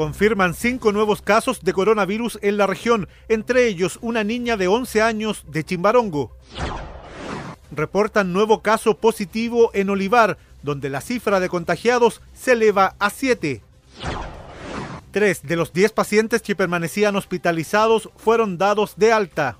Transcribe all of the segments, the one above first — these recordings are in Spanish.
Confirman cinco nuevos casos de coronavirus en la región, entre ellos una niña de 11 años de Chimbarongo. Reportan nuevo caso positivo en Olivar, donde la cifra de contagiados se eleva a 7. Tres de los 10 pacientes que permanecían hospitalizados fueron dados de alta.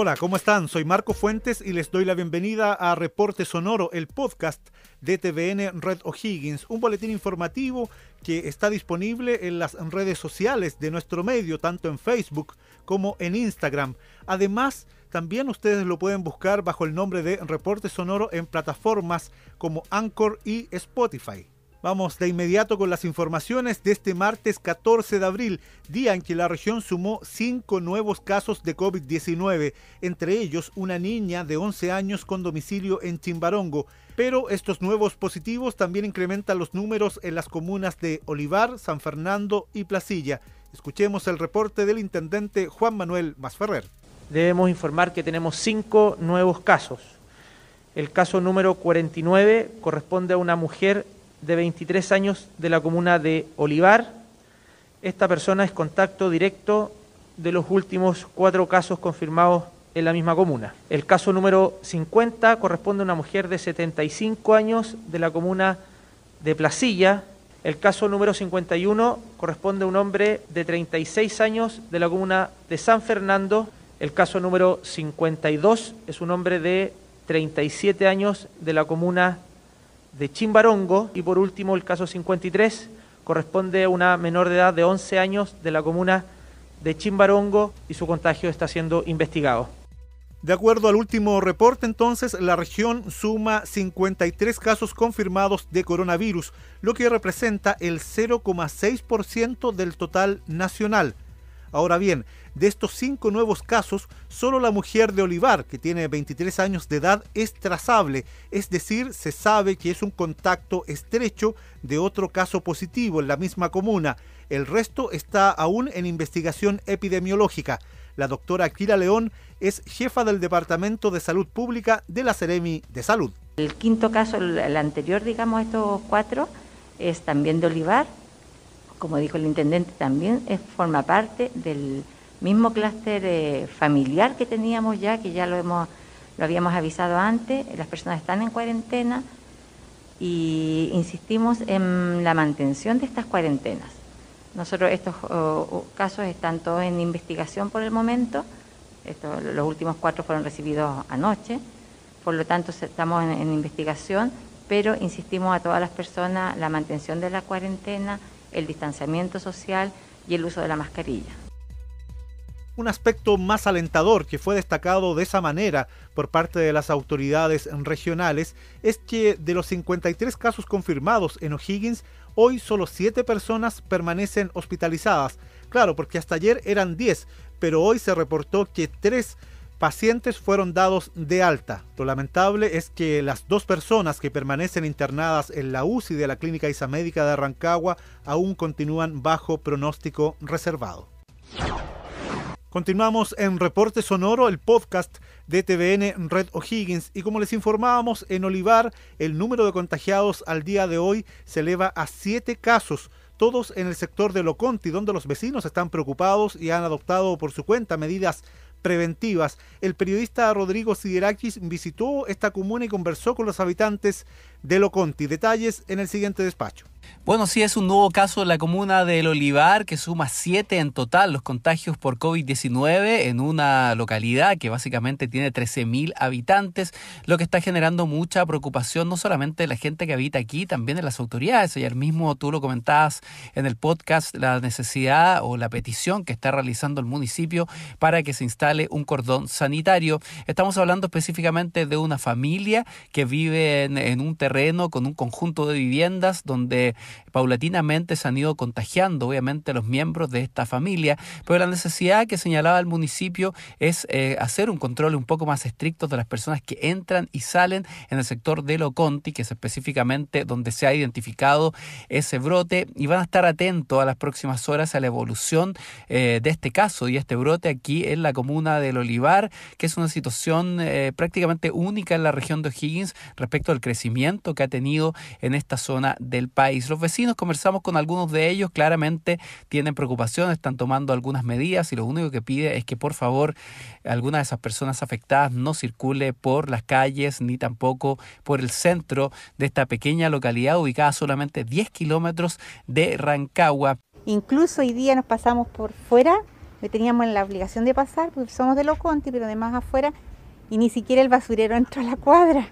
Hola, ¿cómo están? Soy Marco Fuentes y les doy la bienvenida a Reporte Sonoro, el podcast de TVN Red O'Higgins, un boletín informativo que está disponible en las redes sociales de nuestro medio, tanto en Facebook como en Instagram. Además, también ustedes lo pueden buscar bajo el nombre de Reporte Sonoro en plataformas como Anchor y Spotify. Vamos de inmediato con las informaciones de este martes 14 de abril, día en que la región sumó cinco nuevos casos de COVID-19, entre ellos una niña de 11 años con domicilio en Chimbarongo. Pero estos nuevos positivos también incrementan los números en las comunas de Olivar, San Fernando y Placilla. Escuchemos el reporte del intendente Juan Manuel Masferrer. Debemos informar que tenemos cinco nuevos casos. El caso número 49 corresponde a una mujer de 23 años de la comuna de Olivar. Esta persona es contacto directo de los últimos cuatro casos confirmados en la misma comuna. El caso número 50 corresponde a una mujer de 75 años de la comuna de Placilla. El caso número 51 corresponde a un hombre de 36 años de la comuna de San Fernando. El caso número 52 es un hombre de 37 años de la comuna de Chimbarongo y por último el caso 53 corresponde a una menor de edad de 11 años de la comuna de Chimbarongo y su contagio está siendo investigado. De acuerdo al último reporte, entonces, la región suma 53 casos confirmados de coronavirus, lo que representa el 0,6% del total nacional. Ahora bien, de estos cinco nuevos casos, solo la mujer de Olivar, que tiene 23 años de edad, es trazable, es decir, se sabe que es un contacto estrecho de otro caso positivo en la misma comuna. El resto está aún en investigación epidemiológica. La doctora Aquila León es jefa del Departamento de Salud Pública de la Ceremi de Salud. El quinto caso, el anterior, digamos, estos cuatro, es también de Olivar. Como dijo el intendente, también forma parte del mismo clúster eh, familiar que teníamos ya, que ya lo, hemos, lo habíamos avisado antes, las personas están en cuarentena y insistimos en la mantención de estas cuarentenas. Nosotros estos casos están todos en investigación por el momento, los últimos cuatro fueron recibidos anoche, por lo tanto estamos en investigación, pero insistimos a todas las personas la mantención de la cuarentena, el distanciamiento social y el uso de la mascarilla. Un aspecto más alentador que fue destacado de esa manera por parte de las autoridades regionales es que de los 53 casos confirmados en O'Higgins, hoy solo 7 personas permanecen hospitalizadas. Claro, porque hasta ayer eran 10, pero hoy se reportó que 3 pacientes fueron dados de alta. Lo lamentable es que las dos personas que permanecen internadas en la UCI de la Clínica Isamédica de Arrancagua aún continúan bajo pronóstico reservado. Continuamos en Reporte Sonoro, el podcast de TVN Red O'Higgins. Y como les informábamos, en Olivar el número de contagiados al día de hoy se eleva a siete casos, todos en el sector de Loconti, donde los vecinos están preocupados y han adoptado por su cuenta medidas preventivas. El periodista Rodrigo Siderakis visitó esta comuna y conversó con los habitantes de Loconti. Detalles en el siguiente despacho. Bueno, sí, es un nuevo caso en la comuna del Olivar que suma siete en total los contagios por COVID-19 en una localidad que básicamente tiene 13.000 habitantes, lo que está generando mucha preocupación no solamente de la gente que habita aquí, también de las autoridades. Ayer mismo tú lo comentabas en el podcast, la necesidad o la petición que está realizando el municipio para que se instale un cordón sanitario. Estamos hablando específicamente de una familia que vive en, en un terreno con un conjunto de viviendas donde paulatinamente se han ido contagiando, obviamente, los miembros de esta familia, pero la necesidad que señalaba el municipio es eh, hacer un control un poco más estricto de las personas que entran y salen en el sector de Loconti, que es específicamente donde se ha identificado ese brote, y van a estar atentos a las próximas horas a la evolución eh, de este caso y este brote aquí en la comuna del Olivar, que es una situación eh, prácticamente única en la región de O'Higgins respecto al crecimiento que ha tenido en esta zona del país. Los vecinos conversamos con algunos de ellos, claramente tienen preocupación, están tomando algunas medidas y lo único que pide es que por favor alguna de esas personas afectadas no circule por las calles ni tampoco por el centro de esta pequeña localidad ubicada solamente 10 kilómetros de Rancagua. Incluso hoy día nos pasamos por fuera, teníamos la obligación de pasar, porque somos de Loconti, pero además afuera, y ni siquiera el basurero entró a la cuadra.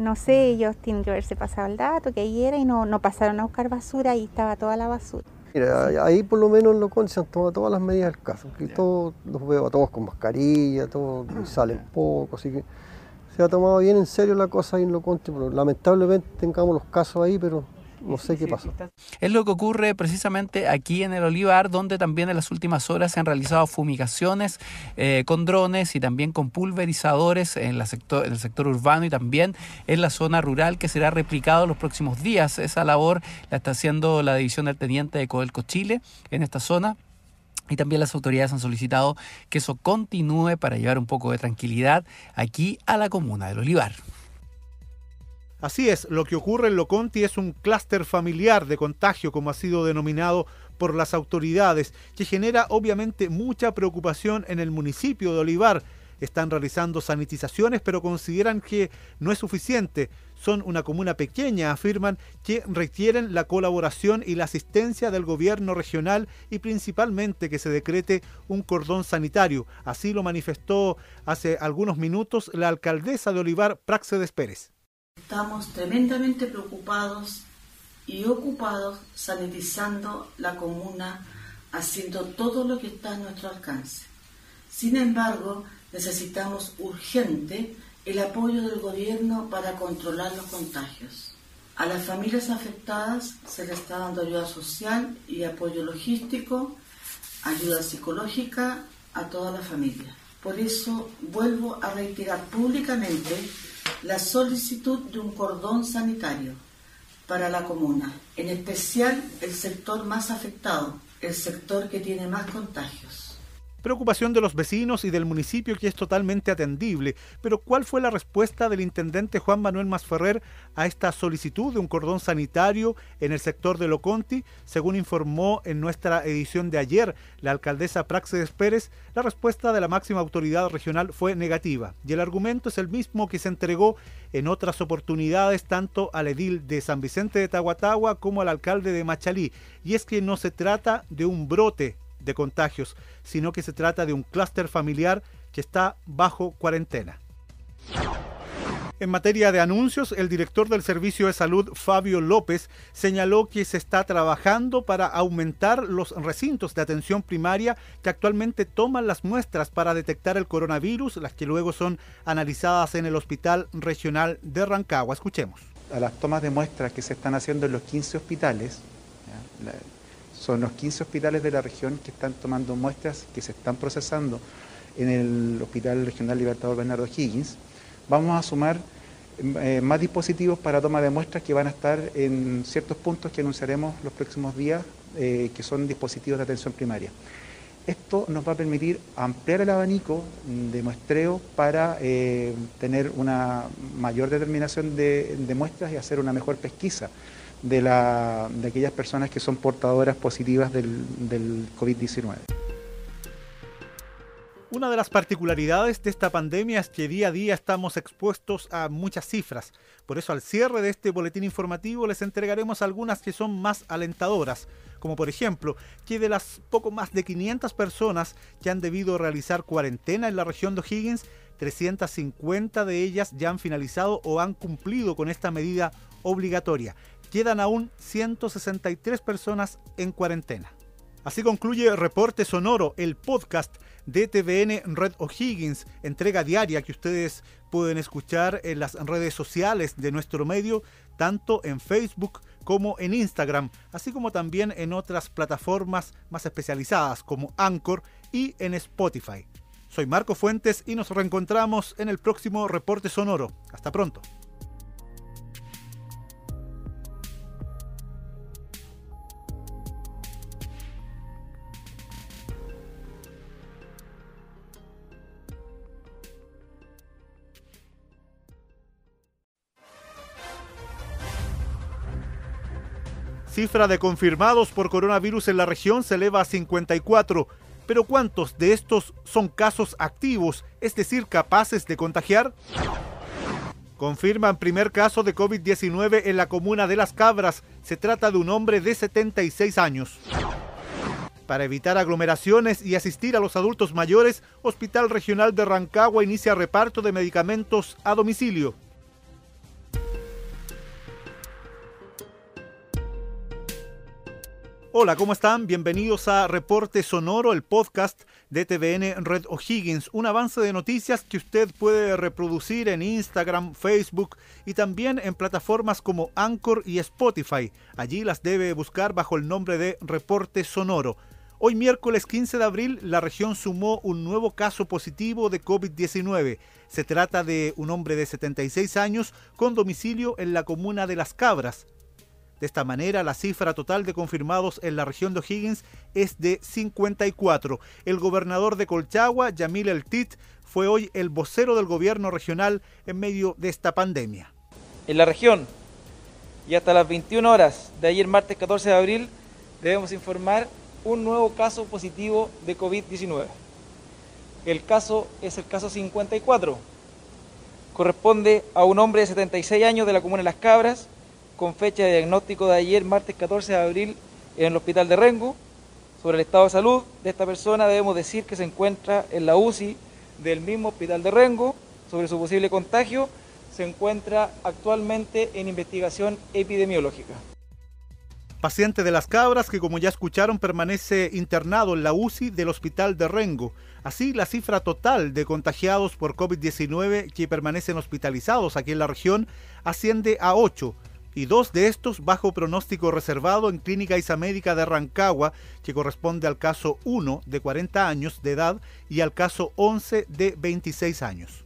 No sé, ellos tienen que haberse pasado el dato, que ahí era, y no, no pasaron a buscar basura, y estaba toda la basura. Mira, ahí por lo menos en Loconti se han tomado todas las medidas del caso, que todos los veo a todos con mascarilla, todos salen poco, así que se ha tomado bien en serio la cosa ahí en pero lamentablemente tengamos los casos ahí, pero no sé qué pasó. Es lo que ocurre precisamente aquí en el Olivar, donde también en las últimas horas se han realizado fumigaciones eh, con drones y también con pulverizadores en, la sector, en el sector urbano y también en la zona rural que será replicado los próximos días. Esa labor la está haciendo la división del teniente de Codelco Chile en esta zona. Y también las autoridades han solicitado que eso continúe para llevar un poco de tranquilidad aquí a la comuna del Olivar. Así es, lo que ocurre en Loconti es un clúster familiar de contagio, como ha sido denominado por las autoridades, que genera obviamente mucha preocupación en el municipio de Olivar. Están realizando sanitizaciones, pero consideran que no es suficiente. Son una comuna pequeña, afirman, que requieren la colaboración y la asistencia del gobierno regional y principalmente que se decrete un cordón sanitario. Así lo manifestó hace algunos minutos la alcaldesa de Olivar, Praxedes Pérez. Estamos tremendamente preocupados y ocupados sanitizando la comuna, haciendo todo lo que está a nuestro alcance. Sin embargo, necesitamos urgente el apoyo del gobierno para controlar los contagios. A las familias afectadas se les está dando ayuda social y apoyo logístico, ayuda psicológica a toda la familia. Por eso vuelvo a reiterar públicamente la solicitud de un cordón sanitario para la comuna, en especial el sector más afectado, el sector que tiene más contagios. Preocupación de los vecinos y del municipio que es totalmente atendible. Pero ¿cuál fue la respuesta del intendente Juan Manuel Masferrer a esta solicitud de un cordón sanitario en el sector de Loconti? Según informó en nuestra edición de ayer la alcaldesa Praxedes Pérez, la respuesta de la máxima autoridad regional fue negativa. Y el argumento es el mismo que se entregó en otras oportunidades tanto al edil de San Vicente de Tahuatahua como al alcalde de Machalí. Y es que no se trata de un brote de contagios, sino que se trata de un clúster familiar que está bajo cuarentena. En materia de anuncios, el director del Servicio de Salud, Fabio López, señaló que se está trabajando para aumentar los recintos de atención primaria que actualmente toman las muestras para detectar el coronavirus, las que luego son analizadas en el Hospital Regional de Rancagua. Escuchemos. A las tomas de muestras que se están haciendo en los 15 hospitales, son los 15 hospitales de la región que están tomando muestras que se están procesando en el Hospital Regional Libertador Bernardo Higgins. Vamos a sumar eh, más dispositivos para toma de muestras que van a estar en ciertos puntos que anunciaremos los próximos días, eh, que son dispositivos de atención primaria. Esto nos va a permitir ampliar el abanico de muestreo para eh, tener una mayor determinación de muestras y hacer una mejor pesquisa de, la, de aquellas personas que son portadoras positivas del, del COVID-19. Una de las particularidades de esta pandemia es que día a día estamos expuestos a muchas cifras. Por eso al cierre de este boletín informativo les entregaremos algunas que son más alentadoras, como por ejemplo que de las poco más de 500 personas que han debido realizar cuarentena en la región de O'Higgins, 350 de ellas ya han finalizado o han cumplido con esta medida obligatoria quedan aún 163 personas en cuarentena. Así concluye Reporte Sonoro, el podcast de TVN Red O'Higgins, entrega diaria que ustedes pueden escuchar en las redes sociales de nuestro medio, tanto en Facebook como en Instagram, así como también en otras plataformas más especializadas como Anchor y en Spotify. Soy Marco Fuentes y nos reencontramos en el próximo reporte sonoro. Hasta pronto. Cifra de confirmados por coronavirus en la región se eleva a 54, pero ¿cuántos de estos son casos activos, es decir, capaces de contagiar? Confirman primer caso de COVID-19 en la comuna de Las Cabras. Se trata de un hombre de 76 años. Para evitar aglomeraciones y asistir a los adultos mayores, Hospital Regional de Rancagua inicia reparto de medicamentos a domicilio. Hola, ¿cómo están? Bienvenidos a Reporte Sonoro, el podcast de TVN Red O'Higgins, un avance de noticias que usted puede reproducir en Instagram, Facebook y también en plataformas como Anchor y Spotify. Allí las debe buscar bajo el nombre de Reporte Sonoro. Hoy miércoles 15 de abril la región sumó un nuevo caso positivo de COVID-19. Se trata de un hombre de 76 años con domicilio en la comuna de Las Cabras, de esta manera, la cifra total de confirmados en la región de O'Higgins es de 54. El gobernador de Colchagua, Yamil El Tit, fue hoy el vocero del gobierno regional en medio de esta pandemia. En la región, y hasta las 21 horas de ayer martes 14 de abril, debemos informar un nuevo caso positivo de COVID-19. El caso es el caso 54. Corresponde a un hombre de 76 años de la comuna de Las Cabras, con fecha de diagnóstico de ayer, martes 14 de abril, en el hospital de Rengo. Sobre el estado de salud de esta persona debemos decir que se encuentra en la UCI del mismo hospital de Rengo. Sobre su posible contagio, se encuentra actualmente en investigación epidemiológica. Paciente de las cabras que como ya escucharon permanece internado en la UCI del hospital de Rengo. Así, la cifra total de contagiados por COVID-19 que permanecen hospitalizados aquí en la región asciende a 8 y dos de estos bajo pronóstico reservado en Clínica Isamédica de Rancagua, que corresponde al caso 1 de 40 años de edad y al caso 11 de 26 años.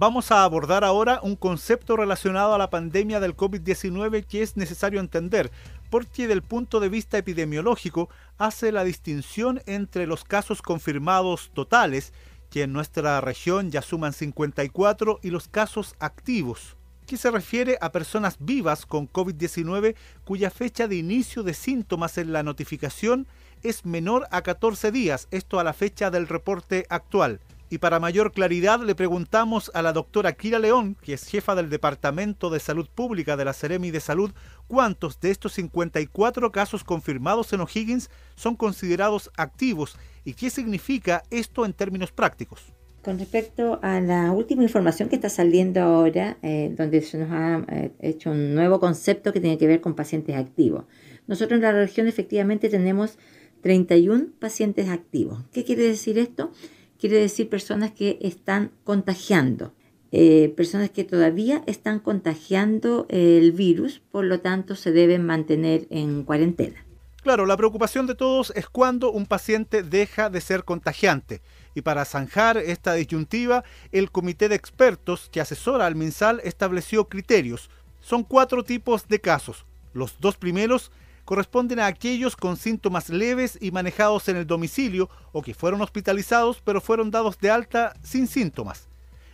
Vamos a abordar ahora un concepto relacionado a la pandemia del COVID-19 que es necesario entender, porque del punto de vista epidemiológico hace la distinción entre los casos confirmados totales, que en nuestra región ya suman 54, y los casos activos, que se refiere a personas vivas con COVID-19 cuya fecha de inicio de síntomas en la notificación es menor a 14 días, esto a la fecha del reporte actual. Y para mayor claridad le preguntamos a la doctora Kira León, que es jefa del Departamento de Salud Pública de la Seremi de Salud, cuántos de estos 54 casos confirmados en O'Higgins son considerados activos y qué significa esto en términos prácticos. Con respecto a la última información que está saliendo ahora, eh, donde se nos ha eh, hecho un nuevo concepto que tiene que ver con pacientes activos. Nosotros en la región efectivamente tenemos 31 pacientes activos. ¿Qué quiere decir esto? Quiere decir personas que están contagiando, eh, personas que todavía están contagiando el virus, por lo tanto se deben mantener en cuarentena. Claro, la preocupación de todos es cuando un paciente deja de ser contagiante. Y para zanjar esta disyuntiva, el comité de expertos que asesora al MinSal estableció criterios. Son cuatro tipos de casos. Los dos primeros corresponden a aquellos con síntomas leves y manejados en el domicilio o que fueron hospitalizados pero fueron dados de alta sin síntomas.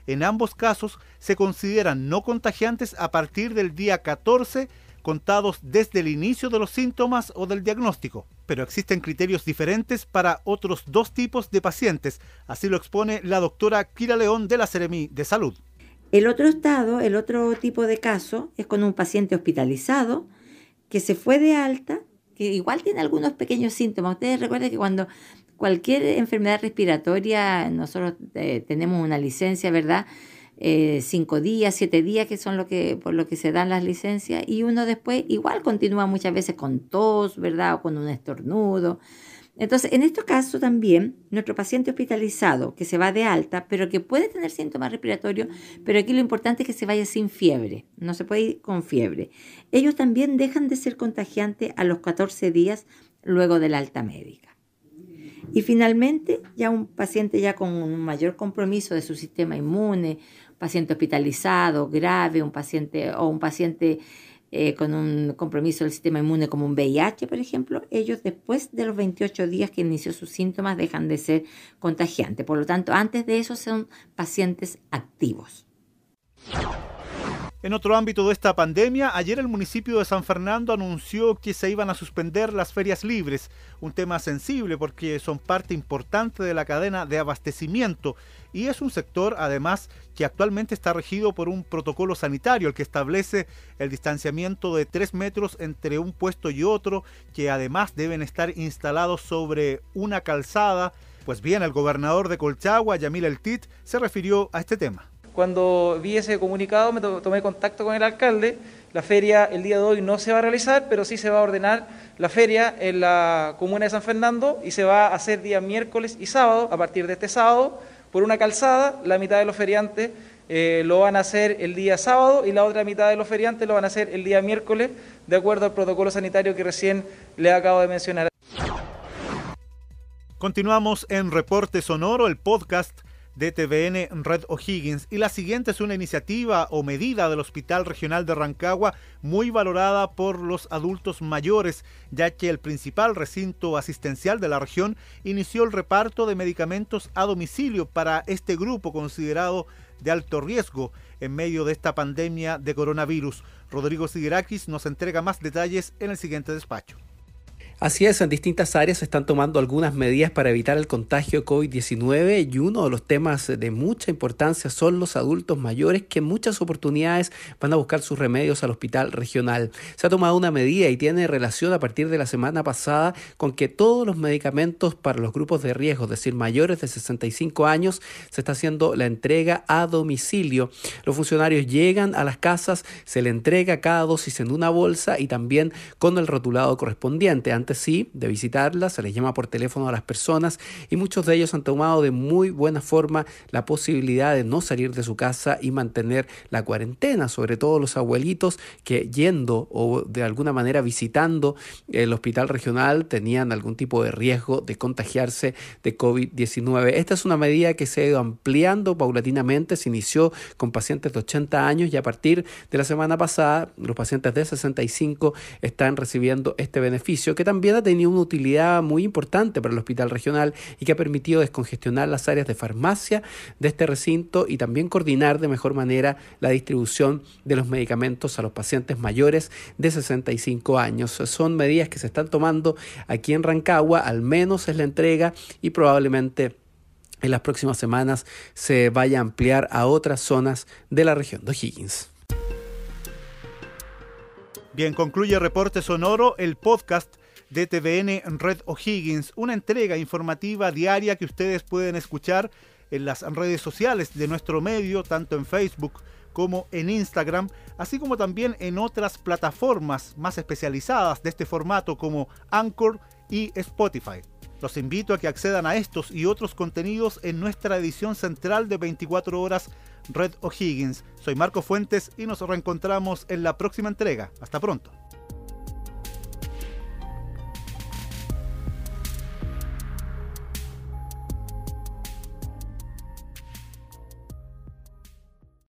En ambos casos se consideran no contagiantes a partir del día 14 contados desde el inicio de los síntomas o del diagnóstico, pero existen criterios diferentes para otros dos tipos de pacientes, así lo expone la doctora Kira León de la Seremi de Salud. El otro estado, el otro tipo de caso es con un paciente hospitalizado que se fue de alta, que igual tiene algunos pequeños síntomas. Ustedes recuerden que cuando cualquier enfermedad respiratoria, nosotros eh, tenemos una licencia, ¿verdad? Eh, cinco días, siete días, que son lo que, por lo que se dan las licencias, y uno después igual continúa muchas veces con tos, ¿verdad? O con un estornudo. Entonces, en este caso también, nuestro paciente hospitalizado que se va de alta, pero que puede tener síntomas respiratorios, pero aquí lo importante es que se vaya sin fiebre, no se puede ir con fiebre. Ellos también dejan de ser contagiantes a los 14 días luego de la alta médica. Y finalmente, ya un paciente ya con un mayor compromiso de su sistema inmune, paciente hospitalizado, grave, un paciente o un paciente eh, con un compromiso del sistema inmune como un VIH, por ejemplo, ellos después de los 28 días que inició sus síntomas dejan de ser contagiantes. Por lo tanto, antes de eso son pacientes activos. En otro ámbito de esta pandemia, ayer el municipio de San Fernando anunció que se iban a suspender las ferias libres, un tema sensible porque son parte importante de la cadena de abastecimiento y es un sector además que actualmente está regido por un protocolo sanitario, el que establece el distanciamiento de 3 metros entre un puesto y otro, que además deben estar instalados sobre una calzada. Pues bien, el gobernador de Colchagua, Yamil El Tit, se refirió a este tema. Cuando vi ese comunicado me tomé contacto con el alcalde. La feria el día de hoy no se va a realizar, pero sí se va a ordenar la feria en la comuna de San Fernando y se va a hacer día miércoles y sábado, a partir de este sábado, por una calzada. La mitad de los feriantes eh, lo van a hacer el día sábado y la otra mitad de los feriantes lo van a hacer el día miércoles, de acuerdo al protocolo sanitario que recién le acabo de mencionar. Continuamos en Reporte Sonoro, el podcast de TVN Red O'Higgins y la siguiente es una iniciativa o medida del Hospital Regional de Rancagua muy valorada por los adultos mayores, ya que el principal recinto asistencial de la región inició el reparto de medicamentos a domicilio para este grupo considerado de alto riesgo en medio de esta pandemia de coronavirus. Rodrigo Siguerakis nos entrega más detalles en el siguiente despacho. Así es, en distintas áreas se están tomando algunas medidas para evitar el contagio COVID-19 y uno de los temas de mucha importancia son los adultos mayores que en muchas oportunidades van a buscar sus remedios al hospital regional. Se ha tomado una medida y tiene relación a partir de la semana pasada con que todos los medicamentos para los grupos de riesgo, es decir, mayores de 65 años, se está haciendo la entrega a domicilio. Los funcionarios llegan a las casas, se le entrega cada dosis en una bolsa y también con el rotulado correspondiente sí de visitarlas, se les llama por teléfono a las personas y muchos de ellos han tomado de muy buena forma la posibilidad de no salir de su casa y mantener la cuarentena, sobre todo los abuelitos que yendo o de alguna manera visitando el hospital regional tenían algún tipo de riesgo de contagiarse de COVID-19. Esta es una medida que se ha ido ampliando paulatinamente, se inició con pacientes de 80 años y a partir de la semana pasada los pacientes de 65 están recibiendo este beneficio que también también ha tenido una utilidad muy importante para el hospital regional y que ha permitido descongestionar las áreas de farmacia de este recinto y también coordinar de mejor manera la distribución de los medicamentos a los pacientes mayores de 65 años. Son medidas que se están tomando aquí en Rancagua, al menos es la entrega y probablemente en las próximas semanas se vaya a ampliar a otras zonas de la región de Higgins. Bien, concluye Reporte Sonoro, el podcast de Red O'Higgins, una entrega informativa diaria que ustedes pueden escuchar en las redes sociales de nuestro medio, tanto en Facebook como en Instagram, así como también en otras plataformas más especializadas de este formato como Anchor y Spotify. Los invito a que accedan a estos y otros contenidos en nuestra edición central de 24 horas Red O'Higgins. Soy Marco Fuentes y nos reencontramos en la próxima entrega. Hasta pronto.